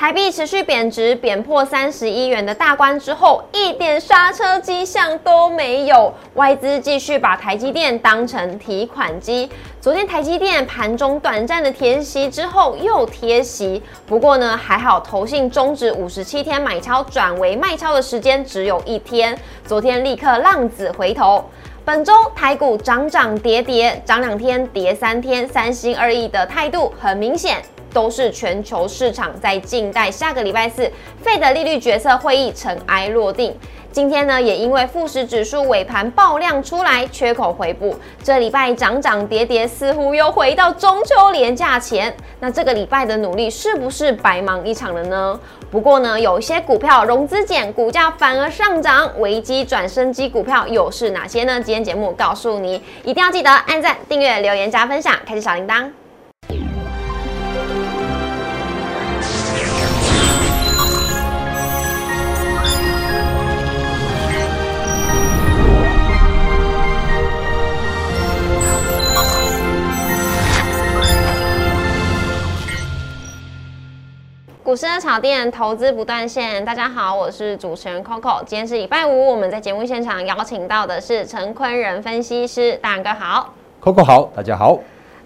台币持续贬值，贬破三十一元的大关之后，一点刹车迹象都没有。外资继续把台积电当成提款机。昨天台积电盘中短暂的填息之后又贴息，不过呢还好，投信终止五十七天买超转为卖超的时间只有一天。昨天立刻浪子回头。本周台股涨涨跌跌，涨两天跌三天，三心二意的态度很明显。都是全球市场在静待下个礼拜四费的利率决策会议尘埃落定。今天呢，也因为富时指数尾盘爆量出来，缺口回补，这礼拜涨涨跌跌，似乎又回到中秋连假前。那这个礼拜的努力是不是白忙一场了呢？不过呢，有一些股票融资减，股价反而上涨，危机转升机股票又是哪些呢？今天节目告诉你，一定要记得按赞、订阅、留言、加分享，开启小铃铛。股市的炒店，投资不断线。大家好，我是主持人 Coco。今天是礼拜五，我们在节目现场邀请到的是陈坤仁分析师，大哥好，Coco 好，大家好。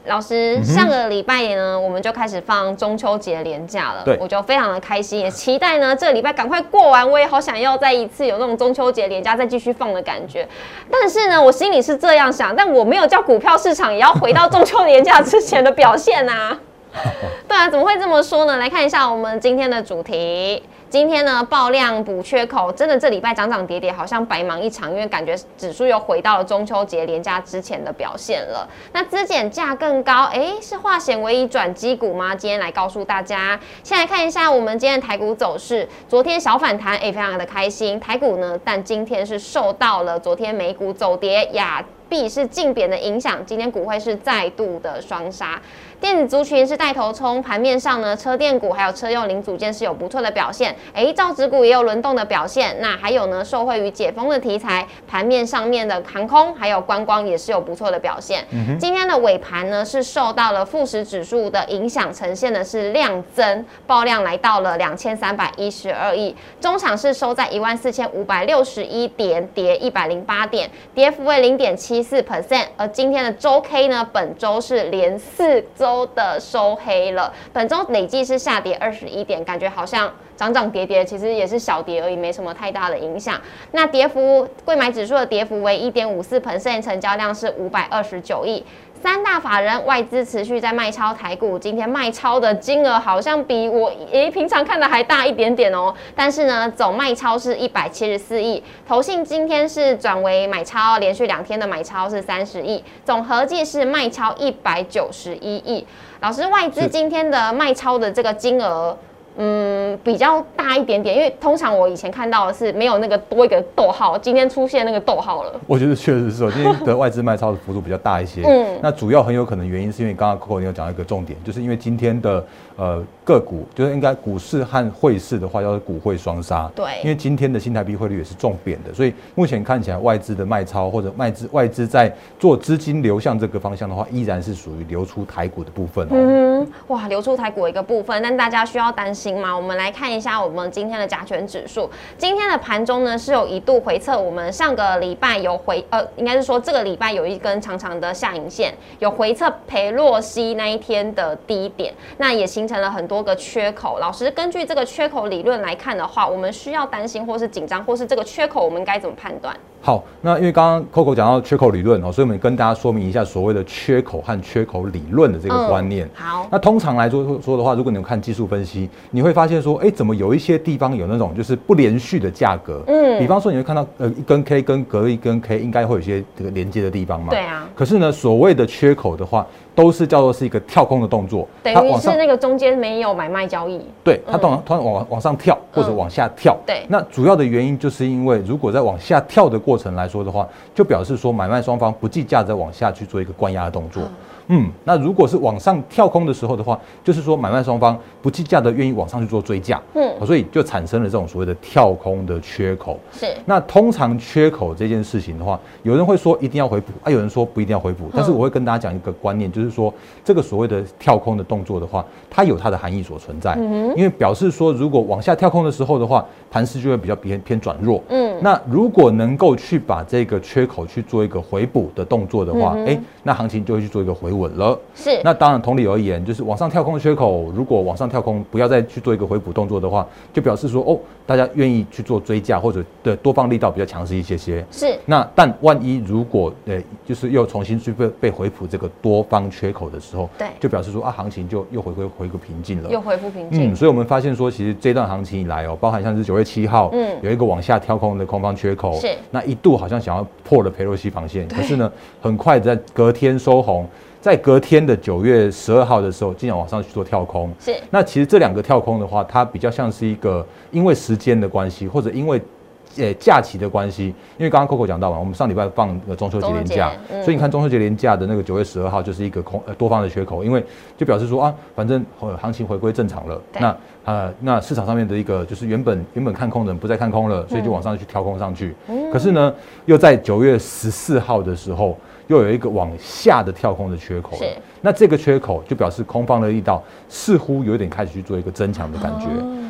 老师，上个礼拜呢，我们就开始放中秋节连假了，对，我就非常的开心，也期待呢这个礼拜赶快过完。我也好想要再一次有那种中秋节连假再继续放的感觉。但是呢，我心里是这样想，但我没有叫股票市场也要回到中秋连假之前的表现啊。对啊，怎么会这么说呢？来看一下我们今天的主题。今天呢，爆量补缺口，真的这礼拜涨涨跌跌，好像白忙一场，因为感觉指数又回到了中秋节连假之前的表现了。那资减价更高，哎，是化险为夷转机股吗？今天来告诉大家。先来看一下我们今天的台股走势，昨天小反弹，哎，非常的开心。台股呢，但今天是受到了昨天美股走跌亚。币是净贬的影响，今天股会是再度的双杀。电子族群是带头冲，盘面上呢，车电股还有车用零组件是有不错的表现。哎，造纸股也有轮动的表现。那还有呢，受惠于解封的题材，盘面上面的航空还有观光也是有不错的表现。今天的尾盘呢，是受到了富时指数的影响，呈现的是量增，爆量来到了两千三百一十二亿。中场是收在一万四千五百六十一点，跌一百零八点，跌幅为零点七。四 percent，而今天的周 K 呢，本周是连四周收的收黑了，本周累计是下跌二十一点，感觉好像涨涨跌跌，其实也是小跌而已，没什么太大的影响。那跌幅，贵买指数的跌幅为一点五四彭氏成交量是五百二十九亿。三大法人外资持续在卖超台股，今天卖超的金额好像比我诶平常看的还大一点点哦。但是呢，总卖超是一百七十四亿，投信今天是转为买超，连续两天的买超是三十亿，总合计是卖超一百九十一亿。老师，外资今天的卖超的这个金额。嗯，比较大一点点，因为通常我以前看到的是没有那个多一个逗号，今天出现那个逗号了。我觉得确实是，今天的外资卖超的幅度比较大一些。嗯，那主要很有可能原因是因为刚刚 Coco 你有讲到一个重点，就是因为今天的呃个股，就是应该股市和汇市的话，要是股汇双杀。对，因为今天的新台币汇率也是重贬的，所以目前看起来外资的卖超或者外资外资在做资金流向这个方向的话，依然是属于流出台股的部分哦。嗯，哇，流出台股一个部分，但大家需要担心。行吗？我们来看一下我们今天的加权指数。今天的盘中呢是有一度回测，我们上个礼拜有回呃，应该是说这个礼拜有一根长长的下影线，有回测裴洛西那一天的低点，那也形成了很多个缺口。老师根据这个缺口理论来看的话，我们需要担心或是紧张，或是这个缺口我们该怎么判断？好，那因为刚刚 Coco 讲到缺口理论哦，所以我们跟大家说明一下所谓的缺口和缺口理论的这个观念。好，那通常来说说的话，如果你们看技术分析，你会发现说，哎，怎么有一些地方有那种就是不连续的价格？嗯，比方说你会看到呃一根 K 跟隔一根 K 应该会有一些这个连接的地方嘛？对啊。可是呢，所谓的缺口的话，都是叫做是一个跳空的动作，等于是那个中间没有买卖交易。对，它突然突然往往上跳或者往下跳。对，那主要的原因就是因为如果在往下跳的过程来说的话。就表示说，买卖双方不计价在往下去做一个关押的动作。嗯，那如果是往上跳空的时候的话，就是说买卖双方不计价的愿意往上去做追价，嗯，所以就产生了这种所谓的跳空的缺口。是。那通常缺口这件事情的话，有人会说一定要回补，啊，有人说不一定要回补。但是我会跟大家讲一个观念，就是说这个所谓的跳空的动作的话，它有它的含义所存在。嗯因为表示说，如果往下跳空的时候的话，盘势就会比较偏偏转弱。嗯。那如果能够去把这个缺口去做一个回补的动作的话，哎，那行情就会去做一个回稳了。是。那当然，同理而言，就是往上跳空的缺口，如果往上跳空，不要再去做一个回补动作的话，就表示说，哦，大家愿意去做追价或者的多方力道比较强势一些些。是。那但万一如果呃，就是又重新去被被回补这个多方缺口的时候，对，就表示说啊，行情就又回归回个平静了，又恢复平静。嗯，所以我们发现说，其实这段行情以来哦，包含像是九月七号，嗯，有一个往下跳空的空方缺口，是。那一度好像想要破了佩洛西防线，可是呢，很快在隔天收红。在隔天的九月十二号的时候，竟然往上去做跳空。是。那其实这两个跳空的话，它比较像是一个因为时间的关系，或者因为呃假期的关系。因为刚刚 Coco 讲到嘛，我们上礼拜放个中秋节连假，所以你看中秋节连假的那个九月十二号就是一个空呃多方的缺口，因为就表示说啊，反正行情回归正常了。那呃那市场上面的一个就是原本原本看空的人不再看空了，所以就往上去跳空上去。可是呢，又在九月十四号的时候。又有一个往下的跳空的缺口，是。那这个缺口就表示空方的力道似乎有点开始去做一个增强的感觉。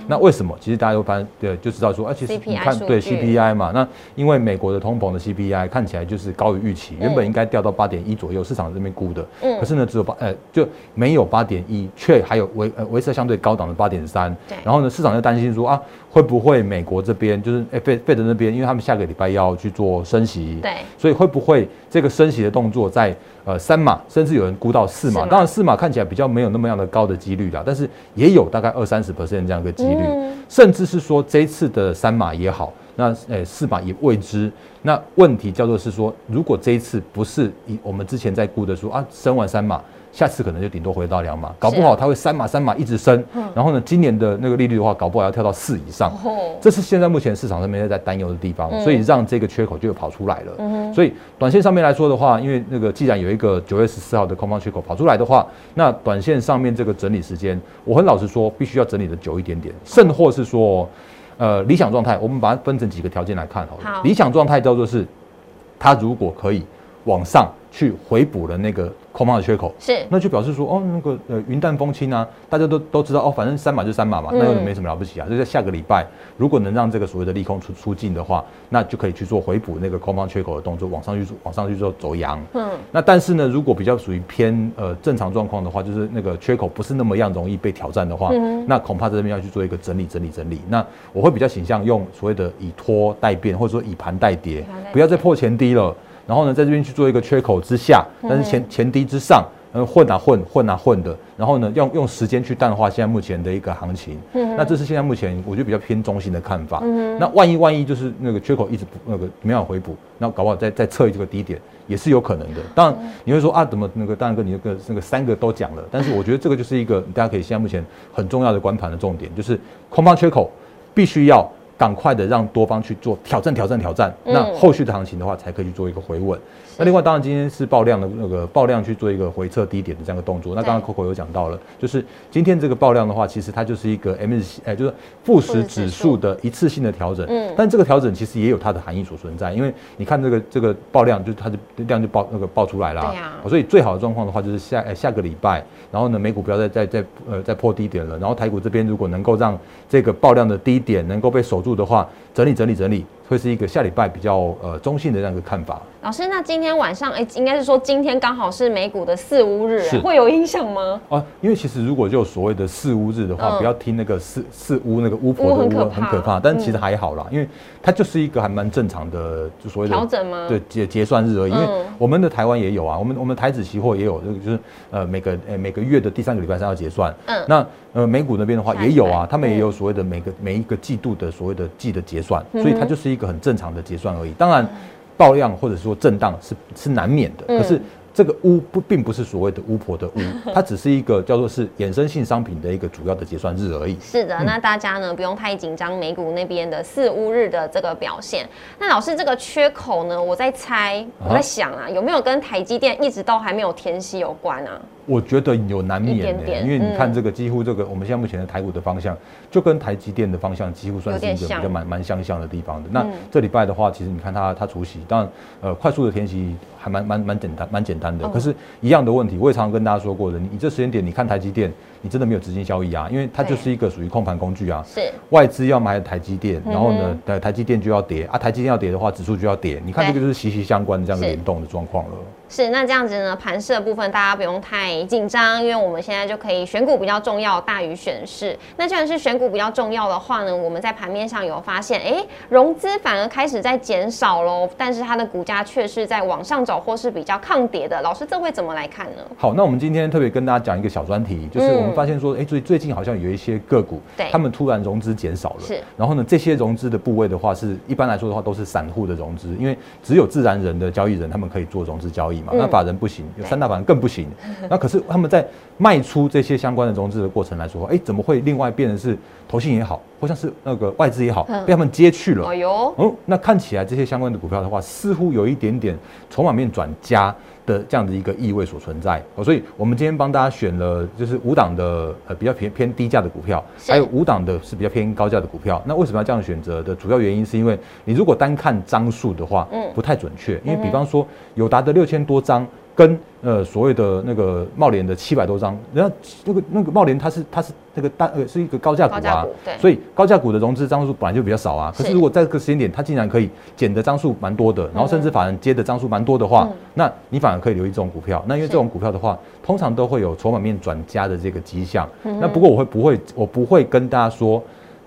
那为什么？其实大家都发现，对，就知道说，啊，其实你看，对 CPI 嘛，那因为美国的通膨的 CPI 看起来就是高于预期，原本应该掉到八点一左右，市场这边估的，嗯，可是呢只有八，呃，就没有八点一，却还有维呃维持相对高档的八点三，对，然后呢市场就担心说啊，会不会美国这边就是哎费费德那边，因为他们下个礼拜要去做升息，对，所以会不会这个升息的动作在呃三码，甚至有人估到四码，当然四码看起来比较没有那么样的高的几率啦，但是也有大概二三十 percent 这样一个几率，甚至是说这一次的三码也好，那呃四码也未知。那问题叫做是说，如果这一次不是以我们之前在估的说啊升完三码。下次可能就顶多回到两码，搞不好它会三码三码一直升。然后呢，今年的那个利率的话，搞不好要跳到四以上。这是现在目前市场上面在担忧的地方，所以让这个缺口就跑出来了。所以短线上面来说的话，因为那个既然有一个九月十四号的空方缺口跑出来的话，那短线上面这个整理时间，我很老实说，必须要整理的久一点点，甚或是说，呃，理想状态，我们把它分成几个条件来看好了。理想状态叫做是，它如果可以往上去回补了那个。空方的缺口是，那就表示说，哦，那个呃云淡风轻啊，大家都都知道，哦，反正三码就三码嘛，那又没什么了不起啊。就在下个礼拜，如果能让这个所谓的利空出出尽的话，那就可以去做回补那个空方缺口的动作，往上去往上去做走阳。嗯，那但是呢，如果比较属于偏呃正常状况的话，就是那个缺口不是那么样容易被挑战的话，那恐怕在这边要去做一个整理整理整理。那我会比较倾向用所谓的以拖代变，或者说以盘代跌，不要再破前低了。然后呢，在这边去做一个缺口之下，但是前前低之上，呃，混啊混，混啊混的。然后呢，用用时间去淡化现在目前的一个行情。嗯，那这是现在目前我觉得比较偏中性的看法。嗯，那万一万一就是那个缺口一直不那个没有回补，那搞不好再再测这个低点也是有可能的。当然你会说啊，怎么那个大然跟你那个那个三个都讲了，但是我觉得这个就是一个大家可以现在目前很重要的观盘的重点，就是空方缺口必须要。赶快的让多方去做挑战，挑战，挑战。那后续的行情的话，才可以去做一个回稳。那另外，当然今天是爆量的那个爆量去做一个回撤低点的这样的动作。那刚刚 Coco 有讲到了，就是今天这个爆量的话，其实它就是一个 M 哎，就是富时指数的一次性的调整。嗯。但这个调整其实也有它的含义所存在，因为你看这个这个爆量，就是它的量就爆那个爆出来了。对呀。所以最好的状况的话，就是下下个礼拜，然后呢，美股不要再再再呃再破低点了，然后台股这边如果能够让这个爆量的低点能够被守住的话。整理整理整理，会是一个下礼拜比较呃中性的这样一个看法。老师，那今天晚上哎，应该是说今天刚好是美股的四五日，会有影响吗？啊，因为其实如果就所谓的四五日的话，不要听那个四四巫那个巫婆的巫很可怕，但其实还好啦，因为它就是一个还蛮正常的，就所谓的调整吗？对，结结算日而已。因为我们的台湾也有啊，我们我们台子期货也有，这个就是呃每个呃每个月的第三个礼拜三要结算。嗯，那。呃，美股那边的话也有啊，他们也有所谓的每个每一个季度的所谓的季的结算，所以它就是一个很正常的结算而已。当然，爆量或者说震荡是是难免的，可是这个巫不并不是所谓的巫婆的巫，它只是一个叫做是衍生性商品的一个主要的结算日而已。是的，那大家呢不用太紧张美股那边的四巫日的这个表现。那老师这个缺口呢，我在猜，我在想啊，有没有跟台积电一直都还没有填息有关啊？我觉得有难免的，因为你看这个几乎这个我们现在目前的台股的方向，就跟台积电的方向几乎算是一个比较蛮蛮相像的地方的。那这礼拜的话，其实你看它它除夕，当然呃快速的填息还蛮蛮蛮简单蛮简单的。可是，一样的问题，我也常常跟大家说过的，你你这时间点你看台积电，你真的没有资金交易啊，因为它就是一个属于控盘工具啊。是外资要买台积电，然后呢，台台积电就要跌啊，台积电要跌的话，指数就要跌。你看这个就是息息相关的这样联动的状况了。是，那这样子呢？盘势的部分大家不用太紧张，因为我们现在就可以选股比较重要大于选势。那既然是选股比较重要的话呢，我们在盘面上有发现，哎，融资反而开始在减少喽，但是它的股价却是在往上走或是比较抗跌的。老师，这会怎么来看呢？好，那我们今天特别跟大家讲一个小专题，就是我们发现说，哎，最最近好像有一些个股，他们突然融资减少了，是。然后呢，这些融资的部位的话，是一般来说的话都是散户的融资，因为只有自然人的交易人他们可以做融资交易嘛，那法人不行。有三大法人更不行，那可是他们在卖出这些相关的融资的过程来说，哎，怎么会另外变成是投信也好，或像是那个外资也好，被他们接去了？哎呦，哦，那看起来这些相关的股票的话，似乎有一点点筹码面转加的这样的一个意味所存在。哦，所以我们今天帮大家选了就是五档的呃比较偏偏低价的股票，还有五档的是比较偏高价的股票。那为什么要这样选择的主要原因，是因为你如果单看张数的话，嗯，不太准确，因为比方说友达的六千多张。跟呃所谓的那个茂联的七百多张，人家那个那个茂联它是它是那个大呃是一个高价股啊，所以高价股的融资张数本来就比较少啊。可是如果在这个时间点，它竟然可以减的张数蛮多的，然后甚至法人接的张数蛮多的话，那你反而可以留意这种股票。那因为这种股票的话，通常都会有筹码面转加的这个迹象。那不过我会不会我不会跟大家说，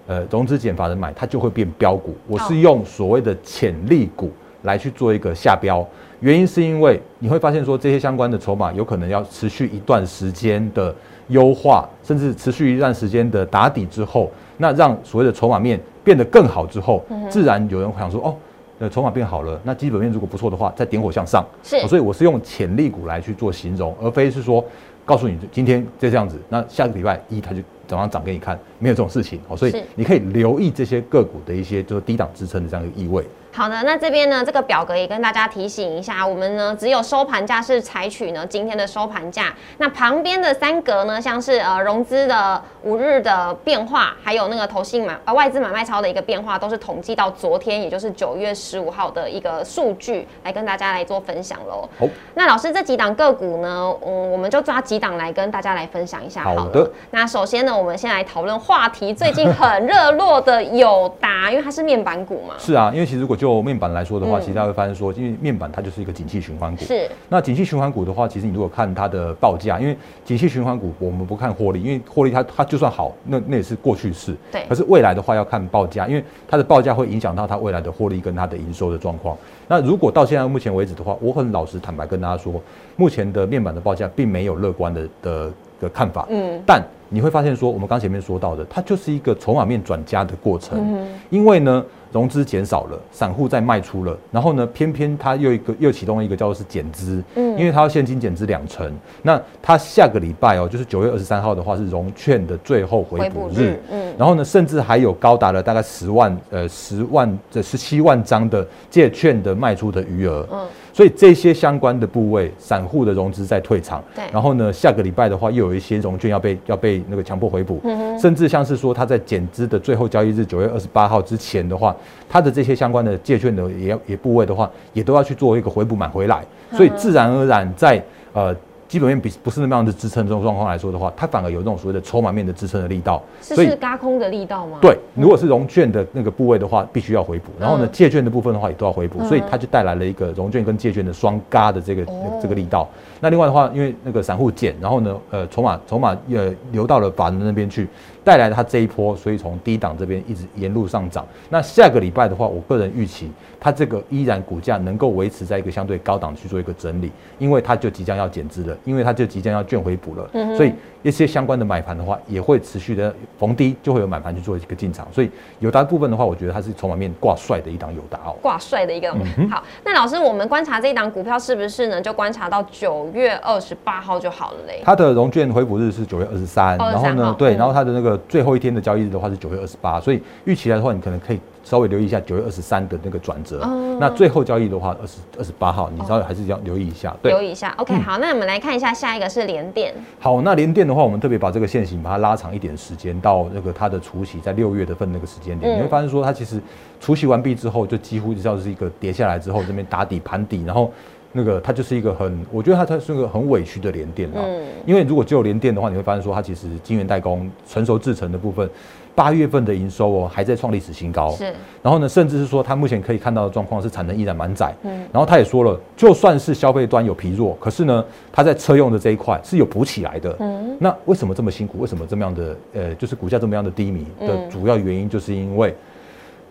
呃融资减法人买它就会变标股，我是用所谓的潜力股来去做一个下标。原因是因为你会发现说这些相关的筹码有可能要持续一段时间的优化，甚至持续一段时间的打底之后，那让所谓的筹码面变得更好之后，自然有人想说哦，呃，筹码变好了，那基本面如果不错的话，再点火向上。是，所以我是用潜力股来去做形容，而非是说告诉你今天就这样子，那下个礼拜一它就早上涨给你看，没有这种事情。哦，所以你可以留意这些个股的一些就是低档支撑的这样一个意味。好的，那这边呢，这个表格也跟大家提醒一下，我们呢只有收盘价是采取呢今天的收盘价，那旁边的三格呢，像是呃融资的五日的变化，还有那个投信买呃外资买卖超的一个变化，都是统计到昨天，也就是九月十五号的一个数据，来跟大家来做分享喽。好，那老师这几档个股呢，嗯，我们就抓几档来跟大家来分享一下。好的，那首先呢，我们先来讨论话题，最近很热络的友达，因为它是面板股嘛。是啊，因为其实如果就就面板来说的话，其实大家会发现说，因为面板它就是一个景气循环股。是。那景气循环股的话，其实你如果看它的报价，因为景气循环股我们不看获利，因为获利它它就算好，那那也是过去式。对。可是未来的话要看报价，因为它的报价会影响到它未来的获利跟它的营收的状况。那如果到现在目前为止的话，我很老实坦白跟大家说，目前的面板的报价并没有乐观的的的看法。嗯。但你会发现说，我们刚前面说到的，它就是一个筹码面转加的过程。嗯。因为呢。融资减少了，散户在卖出了，然后呢，偏偏它又一个又启动了一个叫做是减资，嗯，因为它要现金减资两成，那它下个礼拜哦，就是九月二十三号的话是融券的最后回补日，嗯，然后呢，甚至还有高达了大概十万呃十万这十七万张的借券的卖出的余额，嗯。所以这些相关的部位，散户的融资在退场，对。然后呢，下个礼拜的话，又有一些融券要被要被那个强迫回补，甚至像是说他在减资的最后交易日九月二十八号之前的话，他的这些相关的借券的也也部位的话，也都要去做一个回补买回来，所以自然而然在呃。基本面比不是那么样的支撑这种状况来说的话，它反而有这种所谓的筹码面的支撑的力道，所以嘎空的力道吗？对，如果是融券的那个部位的话，必须要回补，然后呢，借券的部分的话也都要回补，所以它就带来了一个融券跟借券的双嘎的这个这个力道。那另外的话，因为那个散户减，然后呢，呃，筹码筹码呃流到了法人那边去，带来它这一波，所以从低档这边一直沿路上涨。那下个礼拜的话，我个人预期它这个依然股价能够维持在一个相对高档去做一个整理，因为它就即将要减资了，因为它就即将要券回补了，嗯所以一些相关的买盘的话，也会持续的逢低就会有买盘去做一个进场。所以有达部分的话，我觉得它是筹码面挂帅的一档有达哦，挂帅的一个。好，那老师，我们观察这一档股票是不是呢？就观察到九月二十八号就好了嘞。它的融券回补日是九月二十三，然后呢，对，然后它的那个最后一天的交易日的话是九月二十八，所以预期来的话，你可能可以。稍微留意一下九月二十三的那个转折，那最后交易的话，二十二十八号，你稍微还是要留意一下。对，留意一下。OK，好，那我们来看一下下一个是连电。好，那连电的话，我们特别把这个线型把它拉长一点时间，到那个它的除息在六月的份那个时间点，你会发现说它其实除息完毕之后，就几乎就像是一个跌下来之后这边打底盘底，然后那个它就是一个很，我觉得它它是一个很委屈的连电啊。嗯。因为如果只有连电的话，你会发现说它其实晶圆代工成熟制成的部分。八月份的营收哦，还在创历史新高。是，然后呢，甚至是说，它目前可以看到的状况是产能依然满载。嗯，然后他也说了，就算是消费端有疲弱，可是呢，它在车用的这一块是有补起来的。嗯，那为什么这么辛苦？为什么这么样的呃，就是股价这么样的低迷的主要原因，就是因为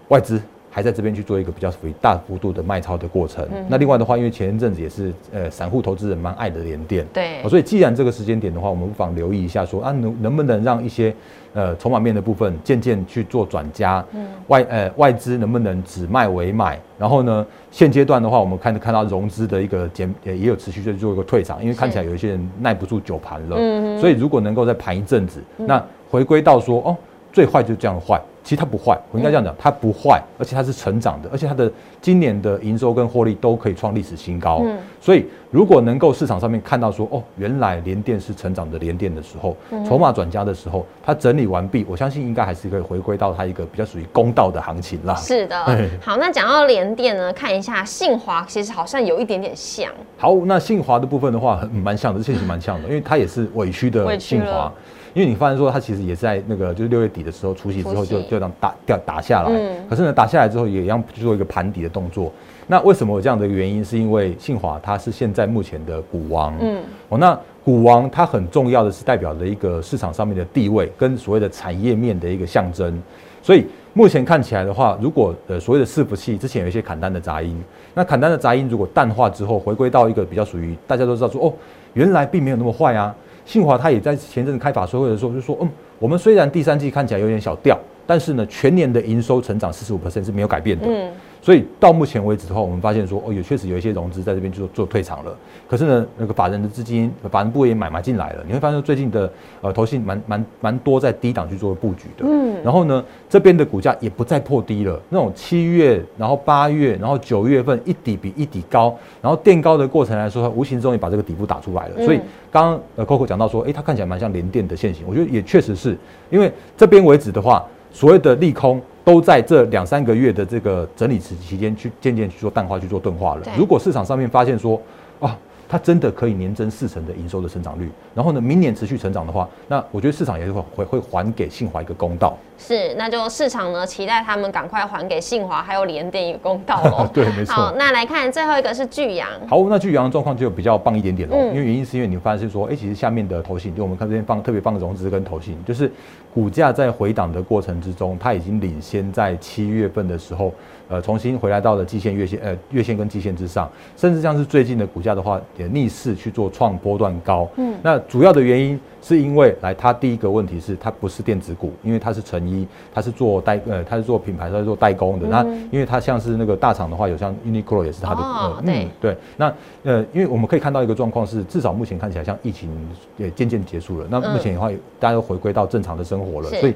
外资。还在这边去做一个比较属于大幅度的卖超的过程。那另外的话，因为前一阵子也是呃散户投资人蛮爱的连电，对，所以既然这个时间点的话，我们不妨留意一下，说啊能能不能让一些呃筹码面的部分渐渐去做转加，外呃外资能不能只卖为买？然后呢，现阶段的话，我们看看到融资的一个减也也有持续在做一个退场，因为看起来有一些人耐不住久盘了。嗯所以如果能够再盘一阵子，那回归到说哦。最坏就这样坏，其实它不坏，我应该这样讲，它不坏，而且它是成长的，而且它的今年的营收跟获利都可以创历史新高。嗯，所以如果能够市场上面看到说，哦，原来联电是成长的联电的时候，筹码转加的时候，它整理完毕，我相信应该还是可以回归到它一个比较属于公道的行情啦。是的，好，那讲到联电呢，看一下信华，其实好像有一点点像。好，那信华的部分的话，蛮像的，这其实蛮像的，因为它也是委屈的信华。因为你发现说它其实也在那个就是六月底的时候除夕之后就就这样打掉打下来，可是呢打下来之后也一样去做一个盘底的动作。那为什么有这样的原因？是因为信华它是现在目前的股王，嗯，哦，那股王它很重要的是代表了一个市场上面的地位跟所谓的产业面的一个象征。所以目前看起来的话，如果呃所谓的伺服器之前有一些砍单的杂音，那砍单的杂音如果淡化之后，回归到一个比较属于大家都知道说哦，原来并没有那么坏啊。信华他也在前阵子开法说会的时候就说，嗯，我们虽然第三季看起来有点小掉，但是呢，全年的营收成长四十五是没有改变的。嗯。所以到目前为止的话，我们发现说，哦，也确实有一些融资在这边做做退场了。可是呢，那个法人的资金，法人部也买买进来了。你会发现最近的呃投信蛮蛮蛮多在低档去做布局的。嗯。然后呢，这边的股价也不再破低了。那种七月，然后八月，然后九月份一底比一底高，然后垫高的过程来说，无形中也把这个底部打出来了。所以刚刚呃 Coco 讲到说，哎，它看起来蛮像连电的线型。我觉得也确实是因为这边为止的话，所谓的利空。都在这两三个月的这个整理期期间去渐渐去做淡化、去做钝化了。如果市场上面发现说，啊。它真的可以年增四成的营收的成长率，然后呢，明年持续成长的话，那我觉得市场也是会会会还给信华一个公道。是，那就市场呢期待他们赶快还给信华还有联电一个公道哦。对，没错。好，那来看最后一个是巨阳。好，那巨阳的状况就比较棒一点点喽。因为原因是因为你发现说，哎，其实下面的头信，就我们看这边放特别放融资跟头信，就是股价在回档的过程之中，它已经领先在七月份的时候。呃，重新回来到了季线、月线，呃，月线跟季线之上，甚至像是最近的股价的话，也逆势去做创波段高。嗯，那主要的原因是因为，来，它第一个问题是它不是电子股，因为它是成衣，它是做代，呃，它是做品牌，它是做代工的。那因为它像是那个大厂的话，有像 Uniqlo 也是它的，呃，嗯，对。那呃，因为我们可以看到一个状况是，至少目前看起来像疫情也渐渐结束了。那目前的话，大家都回归到正常的生活了，所以。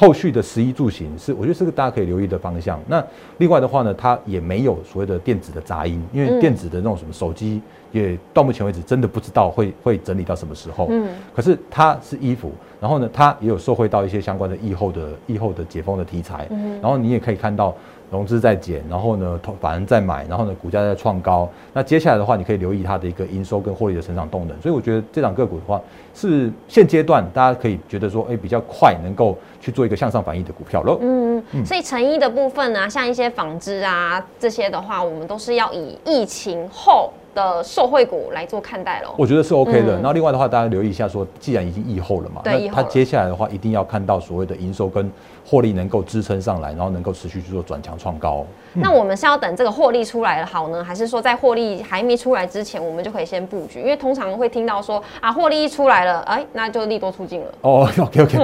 后续的十一住行是，我觉得是个大家可以留意的方向。那另外的话呢，它也没有所谓的电子的杂音，因为电子的那种什么手机，也到目前为止真的不知道会会整理到什么时候。嗯，可是它是衣服，然后呢，它也有受惠到一些相关的疫后的疫后的解封的题材。嗯，然后你也可以看到。融资在减，然后呢，投法人在买，然后呢，股价在创高。那接下来的话，你可以留意它的一个营收跟获利的成长动能。所以我觉得这档个股的话，是现阶段大家可以觉得说，哎，比较快能够去做一个向上反应的股票喽。嗯嗯。所以成衣的部分呢，像一些纺织啊这些的话，我们都是要以疫情后。的受惠股来做看待喽。我觉得是 OK 的。然后另外的话，大家留意一下，说既然已经疫后了嘛，对，它接下来的话一定要看到所谓的营收跟获利能够支撑上来，然后能够持续去做转强创高。那我们是要等这个获利出来了好呢，还是说在获利还没出来之前，我们就可以先布局？因为通常会听到说啊，获利一出来了，哎，那就利多出尽了。哦，OK OK，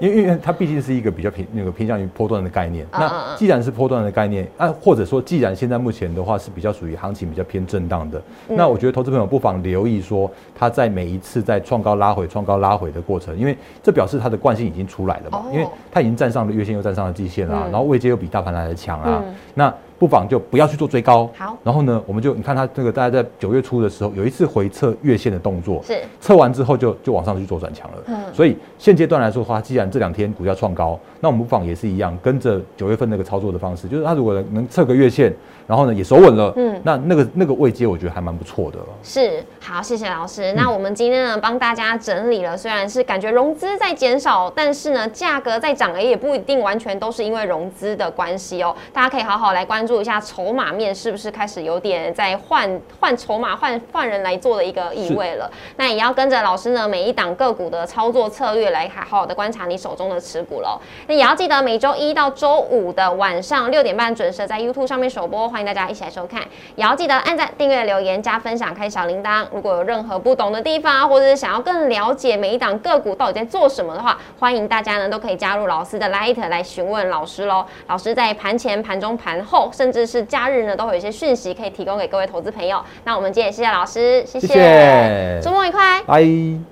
因为因为它毕竟是一个比较偏那个偏向于波段的概念。那既然是波段的概念，啊，或者说既然现在目前的话是比较属于行情比较偏震荡的，那我觉得投资朋友不妨留意说，它在每一次在创高拉回、创高拉回的过程，因为这表示它的惯性已经出来了嘛，因为它已经站上了月线，又站上了季线啦，然后位阶又比大盘来的强啊，那。不妨就不要去做追高，好。然后呢，我们就你看它这个大家在九月初的时候有一次回测月线的动作，是测完之后就就往上去做转强了。嗯，所以现阶段来说的话，既然这两天股价创高，那我们不妨也是一样，跟着九月份那个操作的方式，就是它如果能测个月线，然后呢也守稳了，嗯，那那个那个位阶我觉得还蛮不错的。是，好，谢谢老师。那我们今天呢帮大家整理了，虽然是感觉融资在减少，但是呢价格在涨，也不一定完全都是因为融资的关系哦。大家可以好好来关注一下筹码。面是不是开始有点在换换筹码、换换人来做的一个意味了？那也要跟着老师呢，每一档个股的操作策略来好好的观察你手中的持股喽。那也要记得每周一到周五的晚上六点半准时在 YouTube 上面首播，欢迎大家一起来收看。也要记得按赞、订阅、留言、加分享、开小铃铛。如果有任何不懂的地方，或者是想要更了解每一档个股到底在做什么的话，欢迎大家呢都可以加入老师的 Light 来询问老师喽。老师在盘前、盘中、盘后，甚至是假日。呢，都会有一些讯息可以提供给各位投资朋友。那我们今天也谢谢老师，谢谢，周末愉快，拜。